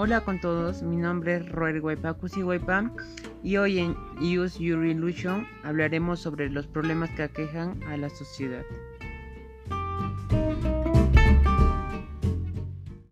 Hola con todos, mi nombre es Roer Guaypa Cusigüeypa y hoy en Use Your Illusion hablaremos sobre los problemas que aquejan a la sociedad.